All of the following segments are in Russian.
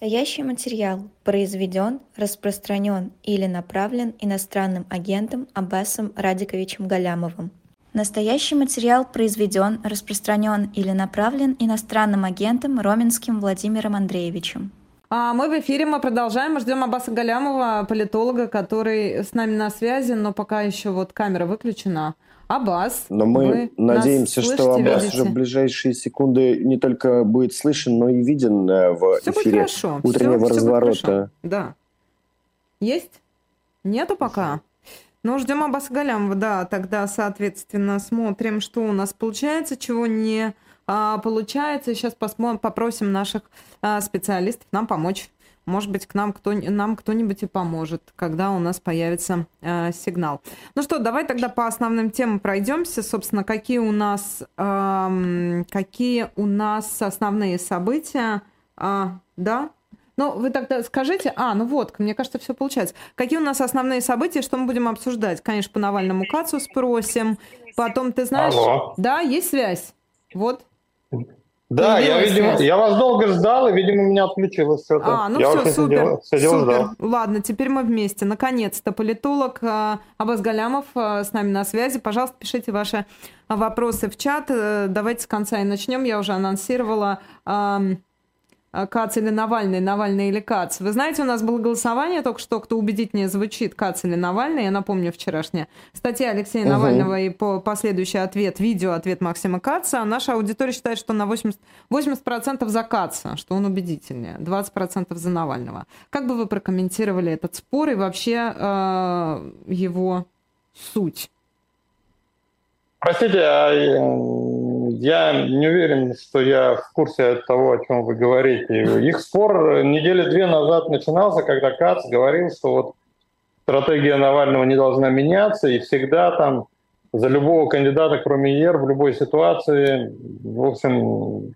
Настоящий материал произведен, распространен или направлен иностранным агентом Аббасом Радиковичем Галямовым. Настоящий материал произведен, распространен или направлен иностранным агентом Роменским Владимиром Андреевичем. А мы в эфире, мы продолжаем, мы ждем Аббаса Галямова, политолога, который с нами на связи, но пока еще вот камера выключена. Аббас. Но мы надеемся, что Аббас видите? уже в ближайшие секунды не только будет слышен, но и виден э, в все эфире утреннего все, разворота. Все да. Есть? Нету пока? Ну, ждем Аббаса Галямова, да. Тогда, соответственно, смотрим, что у нас получается, чего не а, получается. Сейчас посмотрим, попросим наших а, специалистов нам помочь может быть, к нам, кто, нам кто-нибудь и поможет, когда у нас появится э, сигнал. Ну что, давай тогда по основным темам пройдемся. Собственно, какие у нас, э, какие у нас основные события? А, да? Ну, вы тогда скажите, а, ну вот, мне кажется, все получается. Какие у нас основные события, что мы будем обсуждать? Конечно, по Навальному Кацу спросим. Потом, ты знаешь... Алло. Да, есть связь? Вот. Да, я, видимо, я вас долго ждал, и, видимо, меня отключилось что-то. А, ну я все, супер, сидел, сидел, супер. Ждал. Ладно, теперь мы вместе. Наконец-то политолог э, Абаз Галямов э, с нами на связи. Пожалуйста, пишите ваши вопросы в чат. Э, давайте с конца и начнем. Я уже анонсировала Кац или Навальный, Навальный или Кац. Вы знаете, у нас было голосование только что, кто убедительнее звучит, Кац или Навальный. Я напомню, вчерашняя статья Алексея угу. Навального и по последующий ответ, видео ответ Максима Каца. Наша аудитория считает, что на 80%, 80% за Каца, что он убедительнее, 20% за Навального. Как бы вы прокомментировали этот спор и вообще э, его суть? Простите, а я не уверен, что я в курсе того, о чем вы говорите. Их спор недели две назад начинался, когда Кац говорил, что вот стратегия Навального не должна меняться, и всегда там за любого кандидата, кроме ЕР, в любой ситуации, в общем,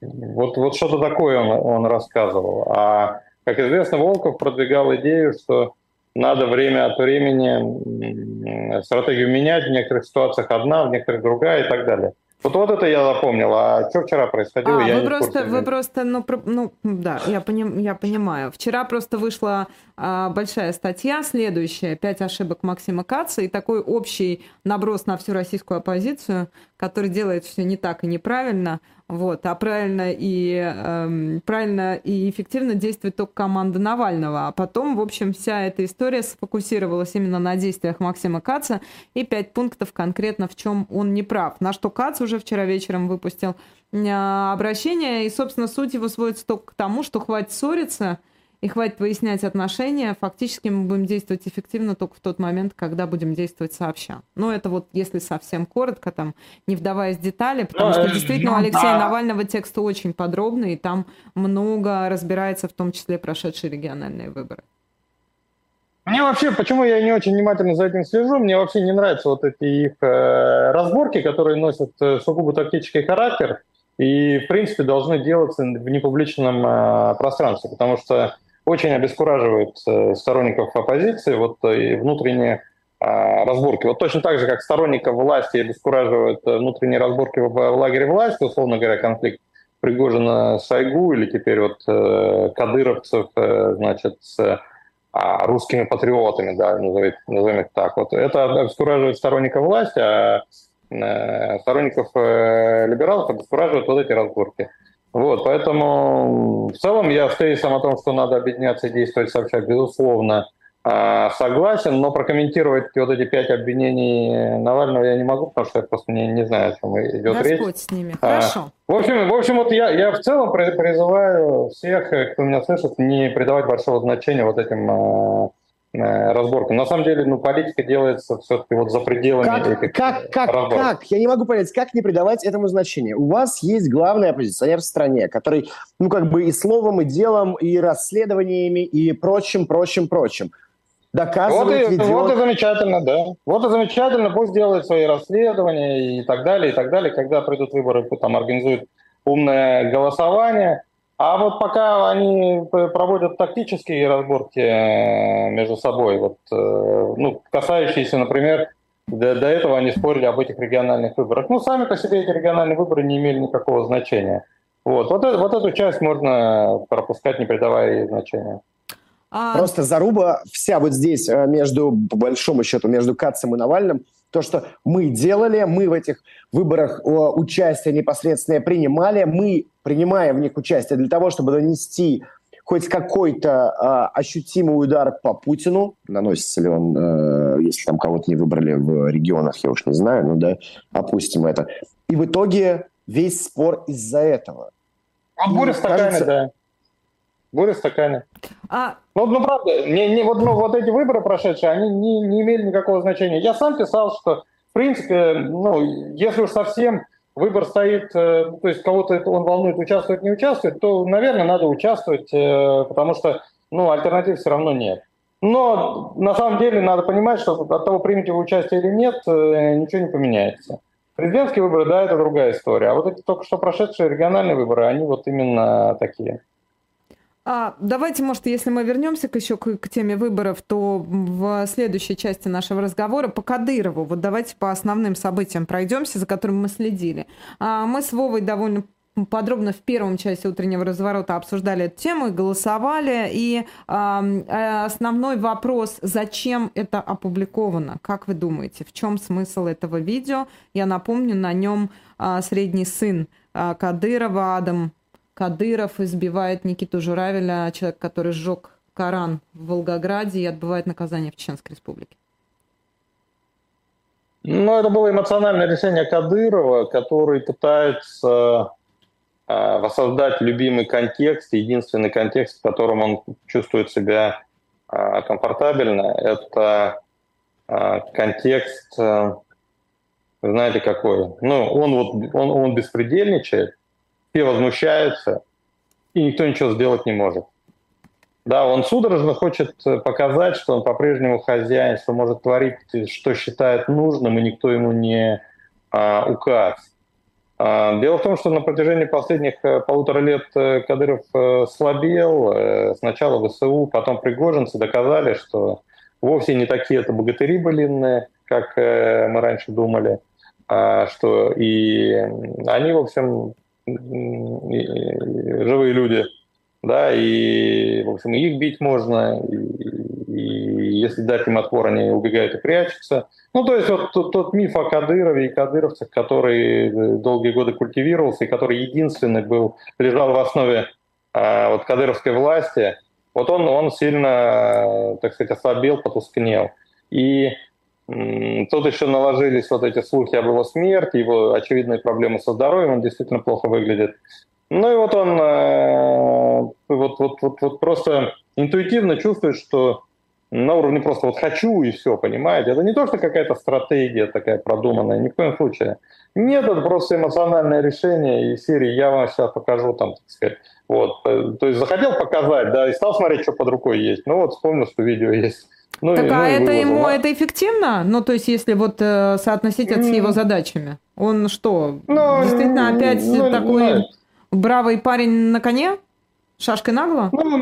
вот, вот что-то такое он, он рассказывал. А, как известно, Волков продвигал идею, что надо время от времени стратегию менять, в некоторых ситуациях одна, в некоторых другая и так далее. Вот, вот это я запомнил. А что вчера происходило? А, я вы просто, вы просто, ну, про, ну, да, я, поним, я понимаю. Вчера просто вышла а, большая статья, следующая, «Пять ошибок Максима Каца», и такой общий наброс на всю российскую оппозицию, который делает все не так и неправильно, вот, а правильно и, эм, правильно и эффективно действует только команда Навального. А потом, в общем, вся эта история сфокусировалась именно на действиях Максима Каца и пять пунктов конкретно, в чем он не прав. На что Кац уже вчера вечером выпустил э, обращение, и, собственно, суть его сводится только к тому, что хватит ссориться – и хватит выяснять отношения. Фактически мы будем действовать эффективно только в тот момент, когда будем действовать сообща. Но это вот если совсем коротко, там, не вдаваясь в детали, потому что действительно у Алексея Навального текст очень подробный, и там много разбирается, в том числе прошедшие региональные выборы. Мне вообще, почему я не очень внимательно за этим слежу, мне вообще не нравятся вот эти их э, разборки, которые носят э, сугубо тактический характер и, в принципе, должны делаться в непубличном э, пространстве, потому что очень обескураживает э, сторонников оппозиции вот э, и внутренние а, разборки. Вот точно так же, как сторонников власти обескураживают э, внутренние разборки в, лагере власти, условно говоря, конфликт Пригожина с Айгу или теперь вот кадыровцев, значит, с а, русскими патриотами, да, назовем их так. Вот это обескураживает сторонников власти, а сторонников либералов обескураживают вот эти разборки. Вот, поэтому в целом я с тезисом о том, что надо объединяться и действовать сообща, безусловно, а, согласен, но прокомментировать вот эти пять обвинений Навального я не могу, потому что я просто не, не знаю, о чем идет Господь речь. Господь с ними, а, хорошо. В общем, в общем вот я, я в целом призываю всех, кто меня слышит, не придавать большого значения вот этим Э, разборка. На самом деле, ну, политика делается все-таки вот за пределами как, этих как, как, разборок. как? Я не могу понять, как не придавать этому значения? У вас есть главный оппозиционер в стране, который, ну, как бы и словом, и делом, и расследованиями, и прочим, прочим, прочим доказывает, вот и, ведет... вот и замечательно, да. Вот и замечательно, пусть делает свои расследования и так далее, и так далее. Когда придут выборы, там организуют умное голосование – а вот пока они проводят тактические разборки э, между собой, вот, э, ну, касающиеся, например, до, до этого они спорили об этих региональных выборах. Ну, сами по себе эти региональные выборы не имели никакого значения. Вот, вот, вот эту часть можно пропускать, не придавая ей значения. А... Просто заруба вся вот здесь э, между, по большому счету, между Кацем и Навальным, то, что мы делали, мы в этих выборах участие непосредственно принимали, мы принимаем в них участие для того, чтобы нанести хоть какой-то э, ощутимый удар по Путину. Наносится ли он, э, если там кого-то не выбрали в регионах, я уж не знаю, ну да, опустим это. И в итоге весь спор из-за этого. А буря стаканы, кажется... да. Буря стаканы. А... Ну, ну, правда, не, не, вот, ну, вот эти выборы прошедшие, они не, не имели никакого значения. Я сам писал, что, в принципе, ну, если уж совсем выбор стоит, э, то есть кого-то он волнует участвовать, не участвовать, то, наверное, надо участвовать, э, потому что, ну, альтернатив все равно нет. Но на самом деле надо понимать, что от того, примете вы участие или нет, э, ничего не поменяется. Президентские выборы, да, это другая история. А вот эти только что прошедшие региональные выборы, они вот именно такие. А, давайте, может, если мы вернемся к еще к, к теме выборов, то в следующей части нашего разговора по Кадырову. Вот давайте по основным событиям пройдемся, за которыми мы следили. А, мы с Вовой довольно подробно в первом части утреннего разворота обсуждали эту тему и голосовали. И э, основной вопрос, зачем это опубликовано? Как вы думаете, в чем смысл этого видео? Я напомню, на нем э, средний сын э, Кадырова Адам Кадыров избивает Никиту Журавеля, человек, который сжег Коран в Волгограде и отбывает наказание в Чеченской Республике. Ну, это было эмоциональное решение Кадырова, который пытается э, воссоздать любимый контекст, единственный контекст, в котором он чувствует себя э, комфортабельно. Это э, контекст, знаете, какой? Ну, он вот он, он беспредельничает, все возмущаются, и никто ничего сделать не может. Да, он судорожно хочет показать, что он по-прежнему хозяин, что может творить, что считает нужным, и никто ему не а, указ. А, дело в том, что на протяжении последних а, полутора лет э, Кадыров слабел. Сначала ВСУ, потом пригожинцы доказали, что вовсе не такие это богатыри былинные, как мы раньше думали, а, что и они, в общем, живые люди, да, и, в общем, их бить можно, и, и если дать им отпор, они убегают и прячутся. Ну, то есть вот тот, тот миф о Кадырове и кадыровцах, который долгие годы культивировался, и который единственный был, лежал в основе а, вот кадыровской власти, вот он, он сильно, так сказать, ослабел, потускнел. И Тут еще наложились вот эти слухи об его смерти, его очевидные проблемы со здоровьем, он действительно плохо выглядит. Ну и вот он э, вот, вот, вот, вот просто интуитивно чувствует, что на уровне просто вот хочу и все, понимаете? Это не то, что какая-то стратегия такая продуманная, ни в коем случае. Нет, это просто эмоциональное решение и серии «я вам сейчас покажу», там, так сказать. Вот. Э, то есть захотел показать, да, и стал смотреть, что под рукой есть. Ну вот вспомнил, что видео есть. Ну, так, и, а ну, это ему это эффективно? Ну, то есть, если вот э, соотносить это с его задачами, он что, ну, действительно опять ну, такой ну, бравый парень на коне? Шашкой нагло? Ну,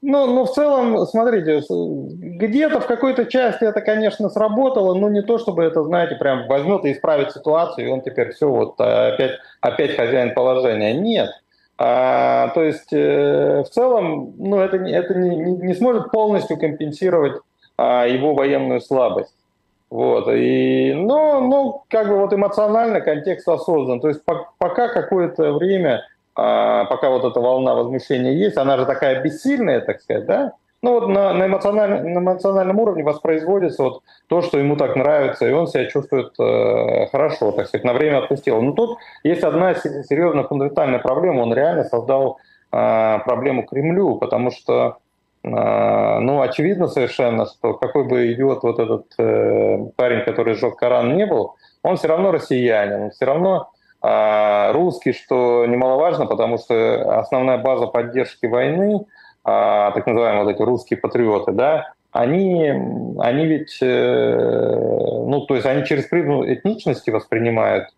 ну, ну, в целом, смотрите, где-то в какой-то части это, конечно, сработало, но не то, чтобы это, знаете, прям возьмет и исправит ситуацию, и он теперь все, вот опять, опять хозяин положения. Нет. А, то есть, э, в целом, ну, это, это не, не, не сможет полностью компенсировать а, его военную слабость. Вот. И, но, но как бы вот эмоционально контекст осознан. То есть по, пока какое-то время, а, пока вот эта волна возмущения есть, она же такая бессильная, так сказать, да? Ну вот на, на, эмоциональном, на эмоциональном уровне воспроизводится вот то, что ему так нравится, и он себя чувствует э, хорошо, так сказать, на время отпустил. Но тут есть одна серьезная фундаментальная проблема. Он реально создал э, проблему Кремлю, потому что ну, очевидно совершенно, что какой бы идиот вот этот э, парень, который сжег Коран, не был, он все равно россиянин, он все равно э, русский, что немаловажно, потому что основная база поддержки войны, э, так называемые вот эти русские патриоты, да, они, они ведь, э, ну, то есть они через призму этничности воспринимают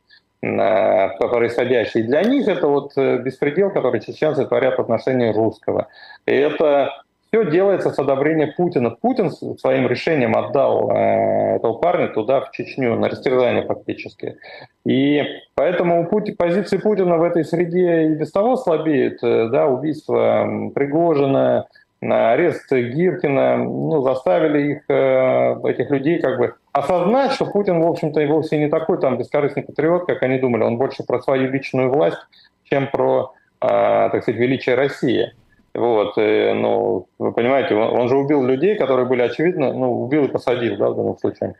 происходящее. И для них это вот э, беспредел, который чеченцы творят в отношении русского. И это все делается с одобрения Путина. Путин своим решением отдал э, этого парня туда, в Чечню, на растерзание фактически. И поэтому Пути, позиции Путина в этой среде и без того слабеют. Э, да, убийство Пригожина, арест Гиркина ну, заставили их, э, этих людей как бы осознать, что Путин, в общем-то, и вовсе не такой там бескорыстный патриот, как они думали. Он больше про свою личную власть, чем про, так сказать, величие России. Вот, и, ну, вы понимаете, он, он же убил людей, которые были очевидно, ну, убил и посадил, да, в данном случае.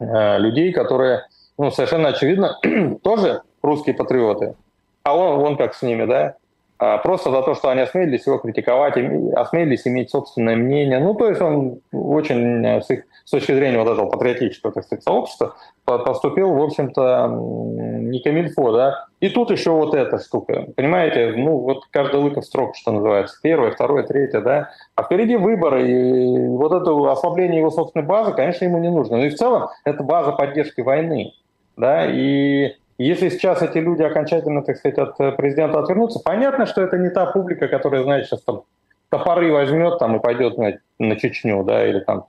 Э, людей, которые, ну, совершенно очевидно, тоже русские патриоты. А он, он как с ними, да? А, просто за то, что они осмелились его критиковать, осмелились иметь собственное мнение. Ну, то есть он очень с, их, точки зрения вот этого патриотического, так сказать, сообщества поступил, в общем-то, не камильфо, да. И тут еще вот эта штука, понимаете, ну, вот каждый лыков строк, что называется, первое, второе, третье, да. А впереди выборы, и вот это ослабление его собственной базы, конечно, ему не нужно. Ну и в целом это база поддержки войны, да, и если сейчас эти люди окончательно, так сказать, от президента отвернутся, понятно, что это не та публика, которая, знаете, сейчас там топоры возьмет там и пойдет на, на Чечню, да, или там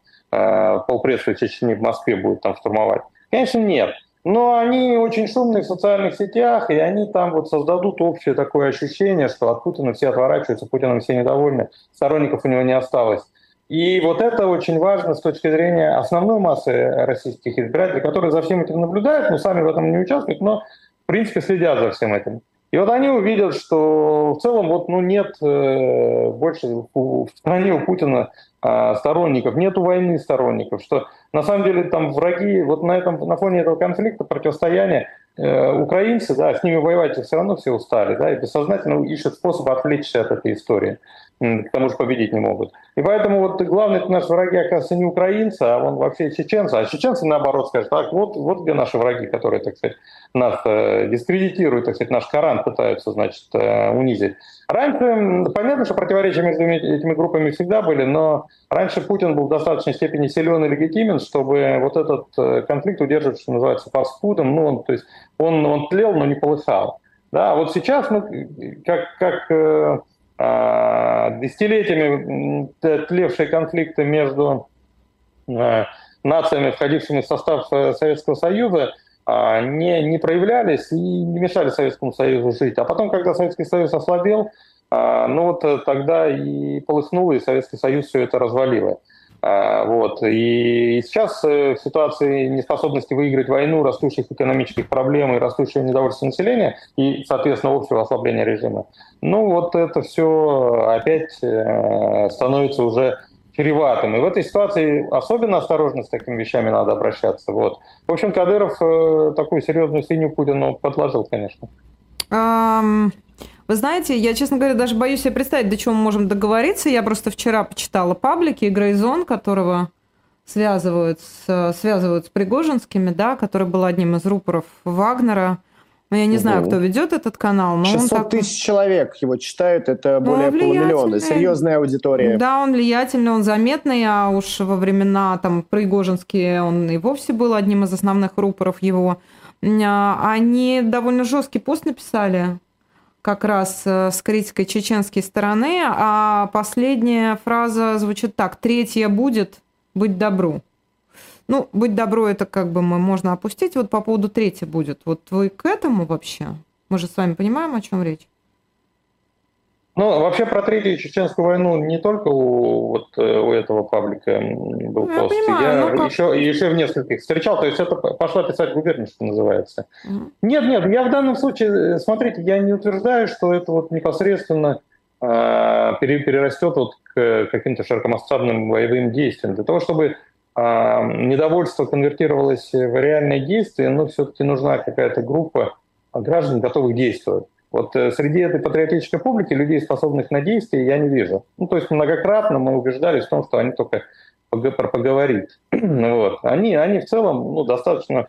полпредства Чечни в Москве будет там штурмовать. Конечно, нет. Но они очень шумные в социальных сетях, и они там вот создадут общее такое ощущение, что от Путина все отворачиваются, Путиным все недовольны, сторонников у него не осталось. И вот это очень важно с точки зрения основной массы российских избирателей, которые за всем этим наблюдают, но сами в этом не участвуют, но в принципе следят за всем этим. И вот они увидят, что в целом вот, ну, нет э, больше в стране у Путина э, сторонников, нету войны сторонников, что на самом деле там враги, вот на, этом, на фоне этого конфликта, противостояния, э, украинцы, да, с ними воевать все равно все устали, да, и бессознательно ищут способ отвлечься от этой истории к тому же победить не могут. И поэтому вот главный наш враги, оказывается, не украинцы, а он вообще чеченцы. А чеченцы, наоборот, скажут, так, вот, вот где наши враги, которые, так сказать, нас э, дискредитируют, так сказать, наш Коран пытаются, значит, э, унизить. Раньше, понятно, что противоречия между этими группами всегда были, но раньше Путин был в достаточной степени силен и легитимен, чтобы вот этот э, конфликт удерживать, что называется, под спудом. Ну, он, то есть он, он тлел, но не полыхал. Да, вот сейчас мы, как, как десятилетиями тлевшие конфликты между а, нациями, входившими в состав э, Советского Союза, а, не, не проявлялись и не мешали Советскому Союзу жить. А потом, когда Советский Союз ослабел, ну вот э, тогда и полыхнуло, и Советский Союз все это развалило. А, вот. И сейчас э, в ситуации неспособности выиграть войну, растущих экономических проблем и растущего недовольства населения и, соответственно, общего ослабления режима, ну вот это все опять э, становится уже чреватым. И в этой ситуации особенно осторожно с такими вещами надо обращаться. Вот. В общем, Кадыров э, такую серьезную синюю Путину подложил, конечно. Вы знаете, я, честно говоря, даже боюсь себе представить, до чего мы можем договориться. Я просто вчера почитала паблики Грейзон, которого связывают с, связывают с Пригожинскими, да, который был одним из рупоров Вагнера. Но я не знаю, кто ведет этот канал. Но 600 он так... тысяч человек его читают, это ну, более полумиллиона. Серьезная аудитория. Да, он влиятельный, он заметный, а уж во времена там Пригожинские он и вовсе был одним из основных рупоров его. А, они довольно жесткий пост написали как раз э, с критикой чеченской стороны, а последняя фраза звучит так. Третья будет «быть добру». Ну, «быть добру» это как бы мы можно опустить. Вот по поводу третьей будет. Вот вы к этому вообще? Мы же с вами понимаем, о чем речь? Ну, вообще про Третью Чеченскую войну не только у, вот, э, у этого паблика был ну, пост. Я, понимаю, я ну, еще, еще в нескольких встречал, то есть это пошла писать губерния, что называется. Угу. Нет, нет, я в данном случае, э, смотрите, я не утверждаю, что это вот непосредственно э, перерастет вот к каким-то широкомасштабным боевым действиям. Для того, чтобы э, недовольство конвертировалось в реальные действия, ну, все-таки нужна какая-то группа граждан, готовых действовать. Вот э, среди этой патриотической публики людей, способных на действия, я не вижу. Ну, то есть многократно мы убеждались в том, что они только поговорить. вот. они, они в целом ну, достаточно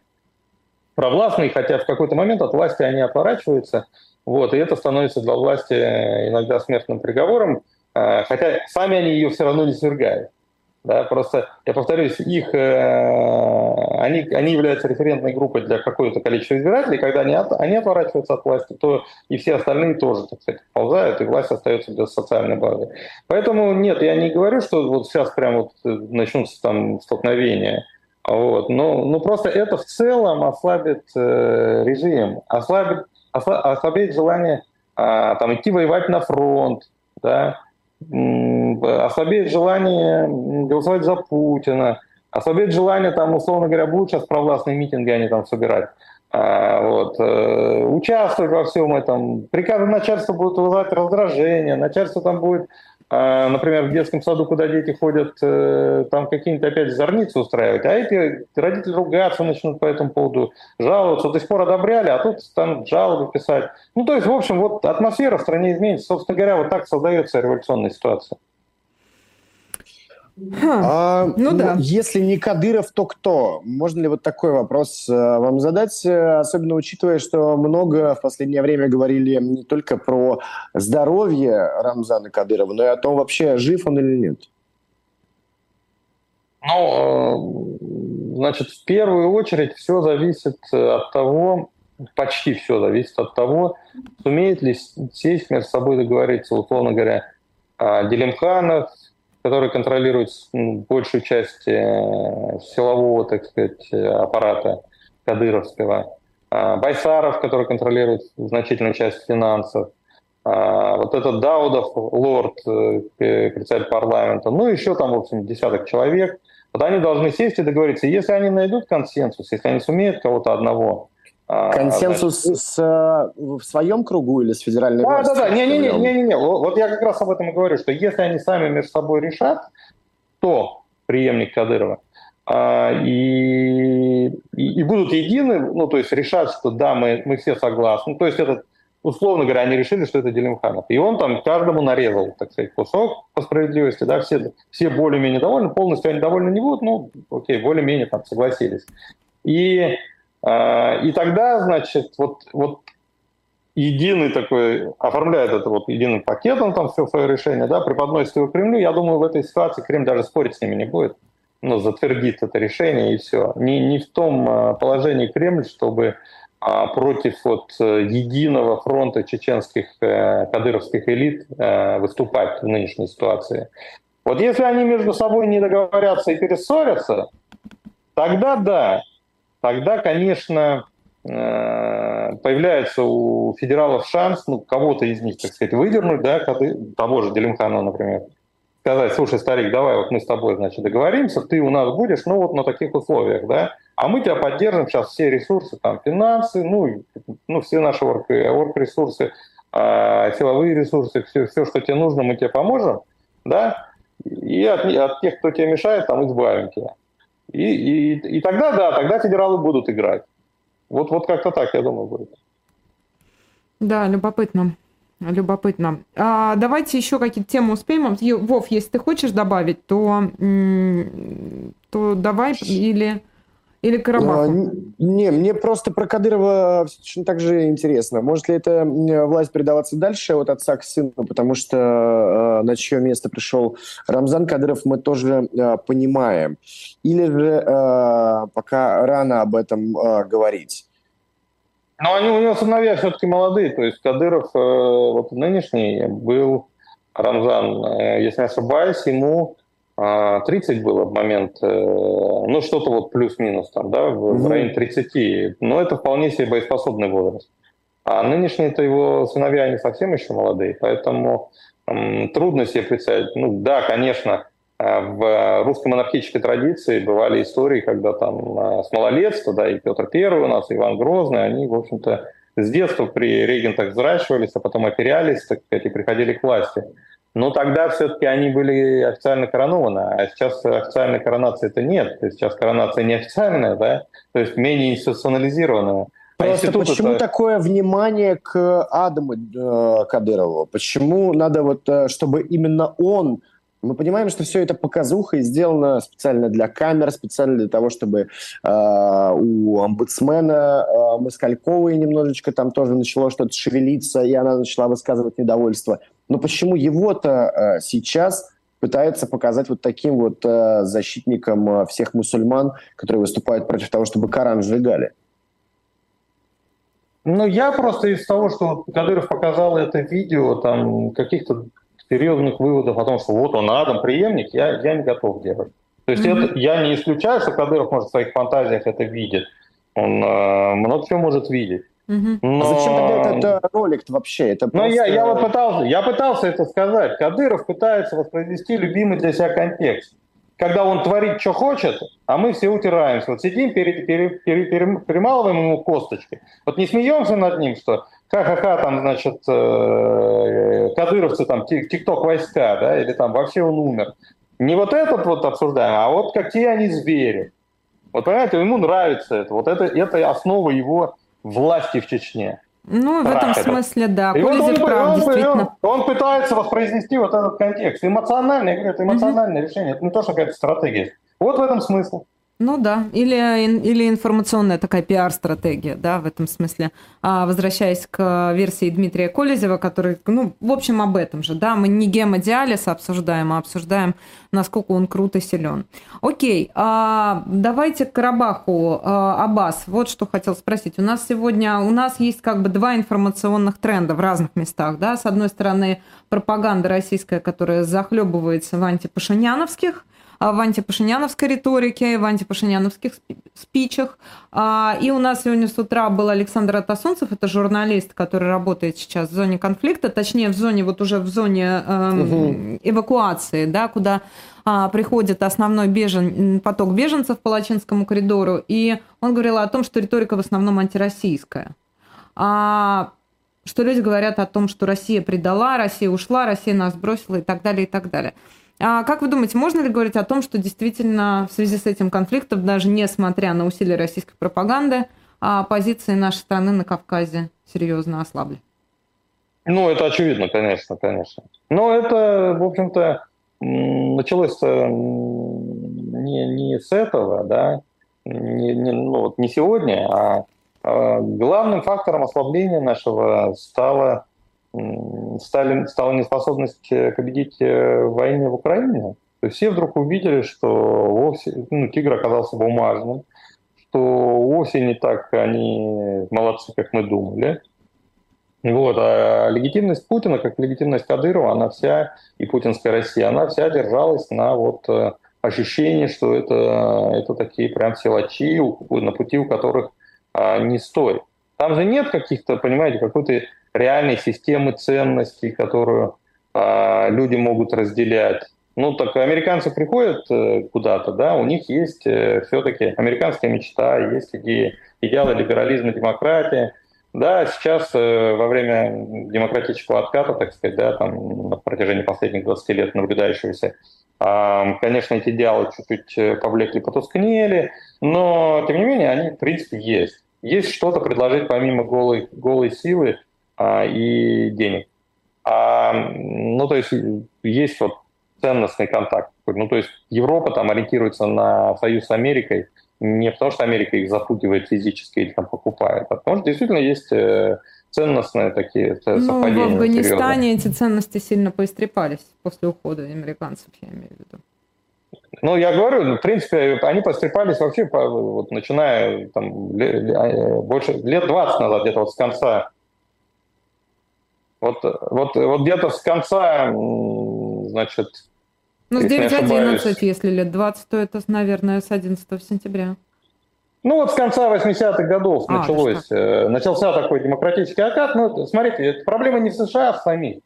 провластные, хотя в какой-то момент от власти они отворачиваются, вот, и это становится для власти иногда смертным приговором, э, хотя сами они ее все равно не свергают. Да, просто, я повторюсь, их, э, они, они являются референтной группой для какого-то количества избирателей. Когда они, от, они отворачиваются от власти, то и все остальные тоже, так сказать, ползают, и власть остается без социальной базы. Поэтому нет, я не говорю, что вот сейчас прям вот начнутся там столкновения. Вот. Но, но просто это в целом ослабит э, режим, ослабит, осла, ослабит желание э, там, идти воевать на фронт, да, ослабеет желание голосовать за Путина, ослабеет желание, там, условно говоря, будут сейчас провластные митинги они там собирать. А, вот, э, участвовать во всем этом. Приказы начальства будут вызывать раздражение, начальство там будет а, например, в детском саду, куда дети ходят, э, там какие-то опять зорницы устраивать, а эти родители ругаться начнут по этому поводу, жаловаться. До сих пор одобряли, а тут станут жалобы писать. Ну, то есть, в общем, вот атмосфера в стране изменится. Собственно говоря, вот так создается революционная ситуация. А, ну, ну да. Если не Кадыров, то кто? Можно ли вот такой вопрос э, вам задать, э, особенно учитывая, что много в последнее время говорили не только про здоровье Рамзана Кадырова, но и о том, вообще жив он или нет? Ну, э, значит, в первую очередь все зависит от того, почти все зависит от того, сумеет ли сесть между собой договориться, условно говоря, Делимханов, который контролирует большую часть э, силового, так сказать, аппарата кадыровского, а, Байсаров, который контролирует значительную часть финансов, а, вот этот Даудов, лорд, э, председатель парламента, ну еще там, в общем, десяток человек, вот они должны сесть и договориться. Если они найдут консенсус, если они сумеют кого-то одного Консенсус значит, с, в своем кругу или с федеральной да, властью? Да, да, не-не-не, вот я как раз об этом и говорю, что если они сами между собой решат, то преемник Кадырова, а, и, и, и будут едины, ну, то есть решат, что да, мы, мы все согласны. То есть это, условно говоря, они решили, что это Делимханов. И он там каждому нарезал, так сказать, кусок по справедливости, да, все, все более-менее довольны, полностью они довольны не будут, ну, окей, более-менее там согласились. И а, и тогда, значит, вот, вот единый такой, оформляет это вот единым пакетом, там все свое решение, да, преподносит его Кремлю, я думаю, в этой ситуации Кремль даже спорить с ними не будет, ну, затвердит это решение и все. Не, не в том а, положении Кремль, чтобы а, против вот единого фронта чеченских э, кадыровских элит э, выступать в нынешней ситуации. Вот если они между собой не договорятся и перессорятся, тогда да, тогда, конечно, э, появляется у федералов шанс, ну, кого-то из них, так сказать, выдернуть, да, того же Делимхана, например, сказать, слушай, старик, давай вот мы с тобой, значит, договоримся, ты у нас будешь, ну, вот на таких условиях, да, а мы тебя поддержим сейчас все ресурсы, там, финансы, ну, ну все наши орг-ресурсы, а, силовые ресурсы, все, все, что тебе нужно, мы тебе поможем, да, и от, от тех, кто тебе мешает, там, избавим тебя. И, и, и тогда, да, тогда федералы будут играть. Вот, вот как-то так, я думаю, будет. Да, любопытно. Любопытно. А, давайте еще какие-то темы успеем. Вов, если ты хочешь добавить, то, то давай или... Или Карабаху? А, не, мне просто про Кадырова точно так же интересно. Может ли эта власть передаваться дальше от отца к сыну? Потому что э, на чье место пришел Рамзан Кадыров, мы тоже э, понимаем. Или же э, пока рано об этом э, говорить? Но они у него сыновья все-таки молодые. То есть Кадыров, э, вот нынешний, был Рамзан, э, если не ошибаюсь, ему 30 а, было в момент, э, ну, что-то вот плюс-минус там, да, в, mm-hmm. районе 30. Но это вполне себе боеспособный возраст. А нынешние-то его сыновья, они совсем еще молодые, поэтому м, трудно себе представить. Ну, да, конечно, э, в русской монархической традиции бывали истории, когда там э, с малолетства, да, и Петр Первый у нас, и Иван Грозный, они, в общем-то, с детства при регентах взращивались, а потом оперялись, так сказать, и приходили к власти. Но тогда все-таки они были официально коронованы, а сейчас официальной коронации это нет. То есть сейчас коронация неофициальная, да, то есть менее институционализированная. А Просто а почему это... такое внимание к Адаму э, Кадырову? Почему надо вот, э, чтобы именно он мы понимаем, что все это показуха и сделано специально для камер, специально для того, чтобы э, у омбудсмена э, Москальковой немножечко там тоже начало что-то шевелиться, и она начала высказывать недовольство. Но почему его-то э, сейчас пытается показать вот таким вот э, защитником э, всех мусульман, которые выступают против того, чтобы Коран сжигали? Ну, я просто из того, что Кадыров показал это видео, там, каких-то серьезных выводов о том, что вот он Адам, преемник, я, я не готов делать. То есть mm-hmm. это, я не исключаю, что Кадыров, может, в своих фантазиях это видит. Он э, много чего может видеть. Угу. Но... А зачем тогда этот ролик вообще? Это просто... Ну, я, я, вот пытался, я пытался это сказать. Кадыров пытается воспроизвести любимый для себя контекст. Когда он творит, что хочет, а мы все утираемся. Вот сидим, пере, пере, пере, пере, перемалываем ему косточки. Вот не смеемся над ним, что ха-ха-ха, там, значит, э, кадыровцы, там, тикток войска, да, или там вообще он умер. Не вот этот вот обсуждаем, а вот какие они звери. Вот понимаете, ему нравится это. Вот это, это основа его власти в Чечне. Ну, в этом смысле, да. И вот он, прав, он, действительно. Он, он пытается воспроизвести вот этот контекст. Эмоциональное, я говорю, это эмоциональное угу. решение. Это не то, что какая-то стратегия. Вот в этом смысл. Ну да, или, или информационная такая пиар-стратегия, да, в этом смысле. А, возвращаясь к версии Дмитрия Колезева, который, ну, в общем, об этом же, да, мы не гемодиализ обсуждаем, а обсуждаем, насколько он круто силен. Окей, а, давайте к Карабаху, а, Аббас, вот что хотел спросить. У нас сегодня, у нас есть как бы два информационных тренда в разных местах, да, с одной стороны, пропаганда российская, которая захлебывается в антипашиняновских, в антипашиняновской риторике, в антипашиняновских спичах. А, и у нас сегодня с утра был Александр Атасунцев, это журналист, который работает сейчас в зоне конфликта, точнее в зоне, вот уже в зоне э, эвакуации, да, куда а, приходит основной бежен, поток беженцев по Лачинскому коридору, и он говорил о том, что риторика в основном антироссийская. А, что люди говорят о том, что Россия предала, Россия ушла, Россия нас бросила и так далее, и так далее. А как вы думаете, можно ли говорить о том, что действительно в связи с этим конфликтом, даже несмотря на усилия российской пропаганды, а позиции нашей страны на Кавказе серьезно ослабли? Ну, это очевидно, конечно, конечно. Но это, в общем-то, началось не, не с этого, да, не, не, ну, вот не сегодня, а, а главным фактором ослабления нашего стало стали, стала неспособность э, победить э, в войне в Украине. То все вдруг увидели, что вовсе, ну, тигр оказался бумажным, что вовсе не так они молодцы, как мы думали. Вот. А легитимность Путина, как легитимность Кадырова, она вся, и путинская Россия, она вся держалась на вот э, ощущении, что это, это такие прям силачи, на пути у которых а, не стоит. Там же нет каких-то, понимаете, какой-то реальной системы ценностей, которую а, люди могут разделять. Ну, так американцы приходят э, куда-то, да, у них есть э, все-таки американская мечта, есть идеи, идеалы либерализма, демократии. Да, сейчас э, во время демократического отката, так сказать, да, там на протяжении последних 20 лет наблюдающегося, э, конечно, эти идеалы чуть-чуть э, повлекли, потускнели, но, тем не менее, они, в принципе, есть. Есть что-то предложить помимо голой, голой силы, а, и денег. А, ну, то есть есть вот ценностный контакт. Ну, то есть Европа там ориентируется на союз с Америкой не потому, что Америка их запугивает физически или там покупает, а потому что действительно есть э, ценностные такие совпадения. Ну, в Афганистане серьезные. эти ценности сильно поистрепались после ухода американцев, я имею в виду. Ну, я говорю, в принципе, они пострепались вообще, вот, начиная там, а, больше лет 20 назад, где-то вот с конца вот, вот, вот где-то с конца, значит... Ну, с 9-11, если лет 20, то это, наверное, с 11 сентября. Ну, вот с конца 80-х годов а, началось, э, начался такой демократический откат. Ну, смотрите, проблема не в США а самих.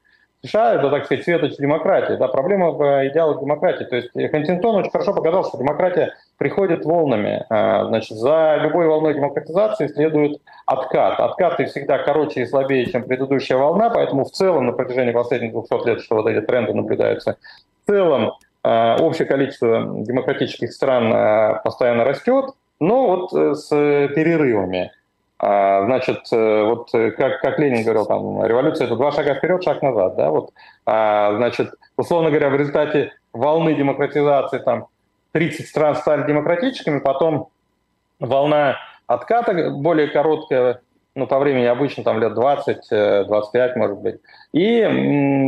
США это, так сказать, светоч демократии. Да, проблема в идеалах демократии. То есть Хантингтон очень хорошо показал, что демократия приходит волнами. А, значит, за любой волной демократизации следует откат. Откаты всегда короче и слабее, чем предыдущая волна, поэтому в целом на протяжении последних 200 лет, что вот эти тренды наблюдаются, в целом общее количество демократических стран постоянно растет, но вот э, с перерывами. А, значит, э, вот э, как, как Ленин говорил, там, революция – это два шага вперед, шаг назад. Да? Вот, а, значит, условно говоря, в результате волны демократизации там 30 стран стали демократическими, потом волна отката более короткая, ну, по времени обычно там лет 20, 25, э, может быть. И,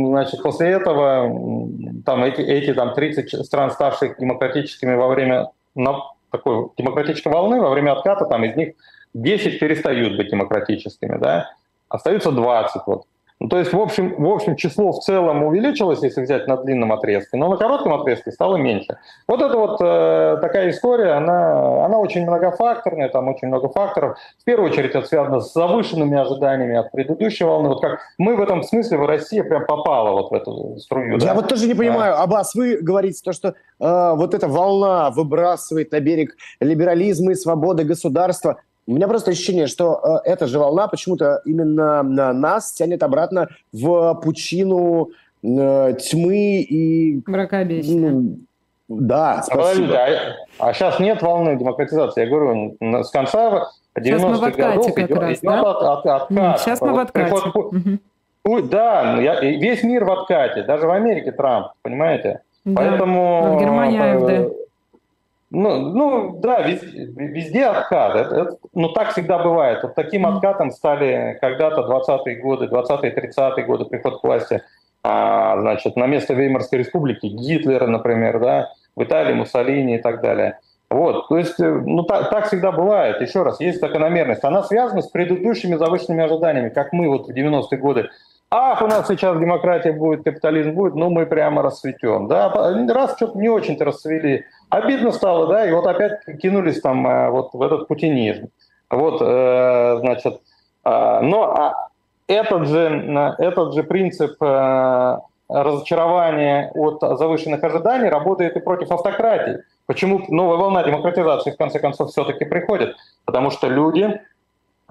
значит, после этого там эти, эти там 30 стран, ставших демократическими во время на, такой демократической волны, во время отката, там из них 10 перестают быть демократическими, да, остаются 20 вот. Ну, то есть, в общем, в общем, число в целом увеличилось, если взять на длинном отрезке, но на коротком отрезке стало меньше. Вот это вот э, такая история, она, она очень многофакторная, там очень много факторов. В первую очередь это связано с завышенными ожиданиями от предыдущей волны. Вот как мы в этом смысле, в России прям попала вот в эту струю. Я да? вот тоже не понимаю, а. Аббас, вы говорите то, что э, вот эта волна выбрасывает на берег либерализм и свободы государства. У меня просто ощущение, что э, эта же волна почему-то именно на нас тянет обратно в пучину э, тьмы и... Мракобесия. Ну, да, спасибо. А, а сейчас нет волны демократизации. Я говорю, с конца 90-х годов идет, раз, идет да? от, от, откат. Сейчас мы в откате. Приход, угу. Да, я, весь мир в откате, даже в Америке Трамп, понимаете? Да. Поэтому... А в Германии АФД. Ну, ну да, везде, везде откат. Это, это, ну, так всегда бывает. Вот таким откатом стали когда-то 20-е годы, 20-е, 30-е годы приход к власти а, значит, на место Веймарской республики Гитлера, например, да, в Италии Муссолини и так далее. Вот, то есть, э, ну, так, так всегда бывает. Еще раз, есть закономерность. Она связана с предыдущими завышенными ожиданиями, как мы вот в 90-е годы ах, у нас сейчас демократия будет, капитализм будет, ну мы прямо расцветем. Да? Раз что-то не очень-то расцвели, обидно стало, да, и вот опять кинулись там э, вот в этот путинизм. Вот, э, значит, э, но а этот же, этот же принцип разочарования от завышенных ожиданий работает и против автократии. Почему новая волна демократизации в конце концов все-таки приходит? Потому что люди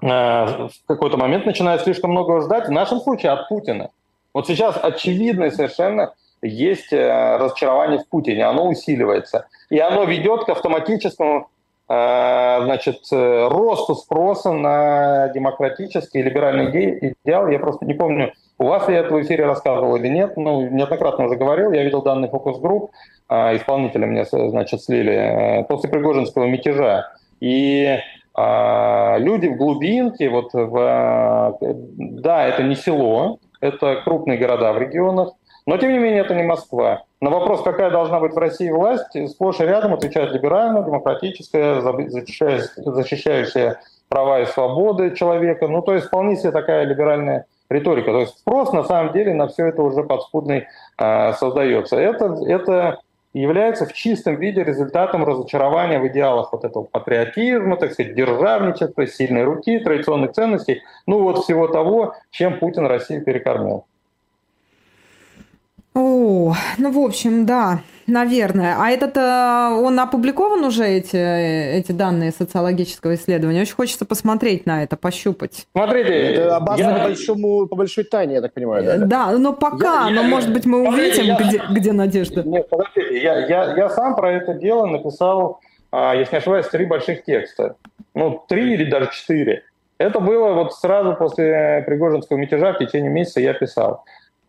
в какой-то момент начинает слишком много ждать, в нашем случае от Путина. Вот сейчас очевидно совершенно есть э, разочарование в Путине, оно усиливается. И оно ведет к автоматическому э, значит, росту спроса на демократические либеральные идеи, идеалы. Я просто не помню, у вас я это в эфире рассказывал или нет, ну, неоднократно уже говорил, я видел данный фокус-групп, исполнители мне, значит, слили после Пригожинского мятежа. И а люди в глубинке, вот в, да, это не село, это крупные города в регионах, но тем не менее это не Москва. На вопрос, какая должна быть в России власть, сплошь и рядом отвечает либеральная, демократическая, защищающая права и свободы человека. Ну, то есть вполне себе такая либеральная риторика. То есть спрос на самом деле на все это уже подспудный э, создается. Это, это является в чистом виде результатом разочарования в идеалах вот этого патриотизма, так сказать, державничества, сильной руки, традиционных ценностей, ну вот всего того, чем Путин Россию перекормил. О, ну, в общем, да, наверное. А этот, э, он опубликован уже, эти, эти данные социологического исследования? Очень хочется посмотреть на это, пощупать. Смотрите, это база я... по, большому, по большой тайне, я так понимаю, да? Да, но пока, я, но, я, может быть, мы увидим, я... где, где надежда. Нет, подождите, я, я, я сам про это дело написал, а, если не ошибаюсь, три больших текста. Ну, три или даже четыре. Это было вот сразу после Пригожинского мятежа, в течение месяца я писал.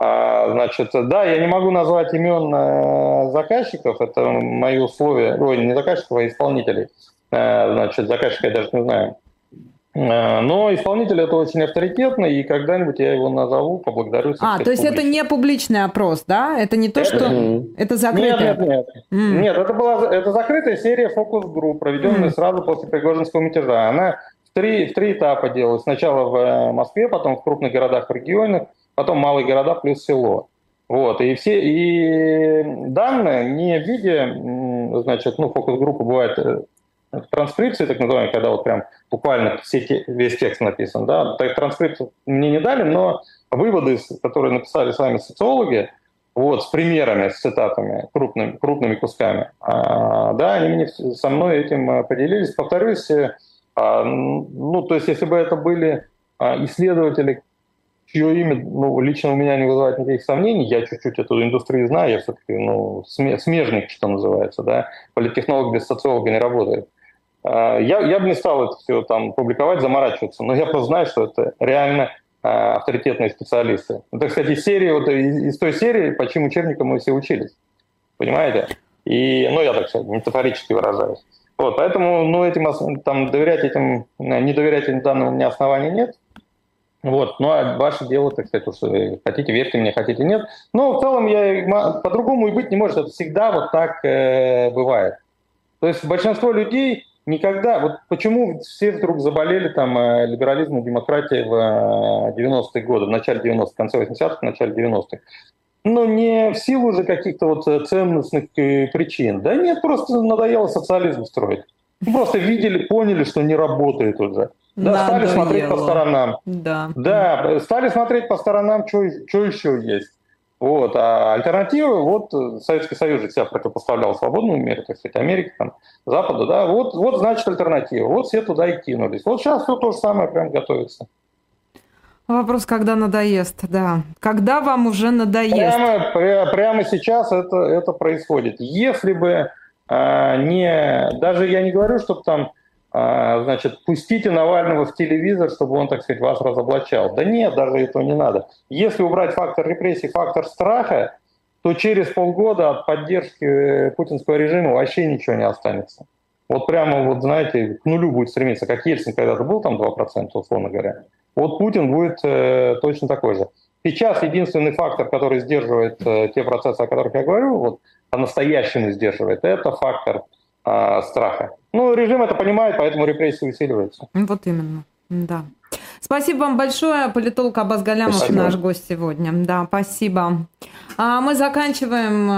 А, значит, да, я не могу назвать имен э, заказчиков, это мои условия, ой, не заказчиков, а исполнителей. Э, значит, заказчика я даже не знаю. Э, но исполнитель это очень авторитетно, и когда-нибудь я его назову, поблагодарю. А, то есть публично. это не публичный опрос, да? Это не то, это... что... Mm. Это закрытое? Нет, нет, нет. Mm. Нет, это была это закрытая серия фокус-групп, проведенная mm. сразу после Пригожинского мятежа. Она в три, в три этапа делалась. Сначала в Москве, потом в крупных городах, в регионах, потом малые города плюс село. Вот, и все, и данные не в виде, значит, ну, фокус-группа бывает э, транскрипции, так называемые, когда вот прям буквально все, весь текст написан, да, так транскрипцию мне не дали, но выводы, которые написали сами социологи, вот, с примерами, с цитатами, крупными, крупными кусками, а, да, они мне со мной этим э, поделились. Повторюсь, э, а, ну, то есть, если бы это были а, исследователи, чье имя ну, лично у меня не вызывает никаких сомнений. Я чуть-чуть эту индустрию знаю, я все-таки ну, смежник, что называется. Да? Политтехнолог без социолога не работает. А, я, я бы не стал это все там публиковать, заморачиваться, но я просто знаю, что это реально а, авторитетные специалисты. Это, кстати, серия, вот из, из той серии, по чьим учебникам мы все учились. Понимаете? И, ну, я так сказать, метафорически выражаюсь. Вот, поэтому, ну, этим, там, доверять этим, не доверять этим данным у меня оснований нет. Вот, ну а ваше дело, так сказать, уж хотите верьте мне, хотите нет. Но в целом я по-другому и быть не может. Это всегда вот так э, бывает. То есть большинство людей никогда, вот почему все вдруг заболели там э, либерализмом, демократией в 90-е э, годы, в начале 90-х, в конце 80-х, в начале 90-х. Ну, не в силу же каких-то вот э, ценностных причин. Да нет, просто надоело социализм строить. Просто видели, поняли, что не работает уже. Да, стали смотреть по сторонам. Да. Да, стали смотреть по сторонам, что, что еще есть. Вот. А альтернатива, вот Советский Союз же себя противопоставлял свободному миру, так сказать, Америке, там, Западу, да, вот, вот значит альтернатива. Вот все туда и кинулись. Вот сейчас все то же самое прям готовится. Вопрос, когда надоест, да. Когда вам уже надоест? Прямо, пря, прямо сейчас это, это происходит. Если бы а, не... Даже я не говорю, чтобы там значит, пустите Навального в телевизор, чтобы он, так сказать, вас разоблачал. Да нет, даже этого не надо. Если убрать фактор репрессий, фактор страха, то через полгода от поддержки э, путинского режима вообще ничего не останется. Вот прямо, вот знаете, к нулю будет стремиться, как Ельцин когда-то был там 2%, условно говоря. Вот Путин будет э, точно такой же. Сейчас единственный фактор, который сдерживает э, те процессы, о которых я говорю, вот по-настоящему сдерживает, это фактор э, страха. Ну, режим это понимает, поэтому репрессии усиливаются. Вот именно, да. Спасибо вам большое, политолог Абаз Галямов, спасибо. наш гость сегодня. Да, спасибо. А мы заканчиваем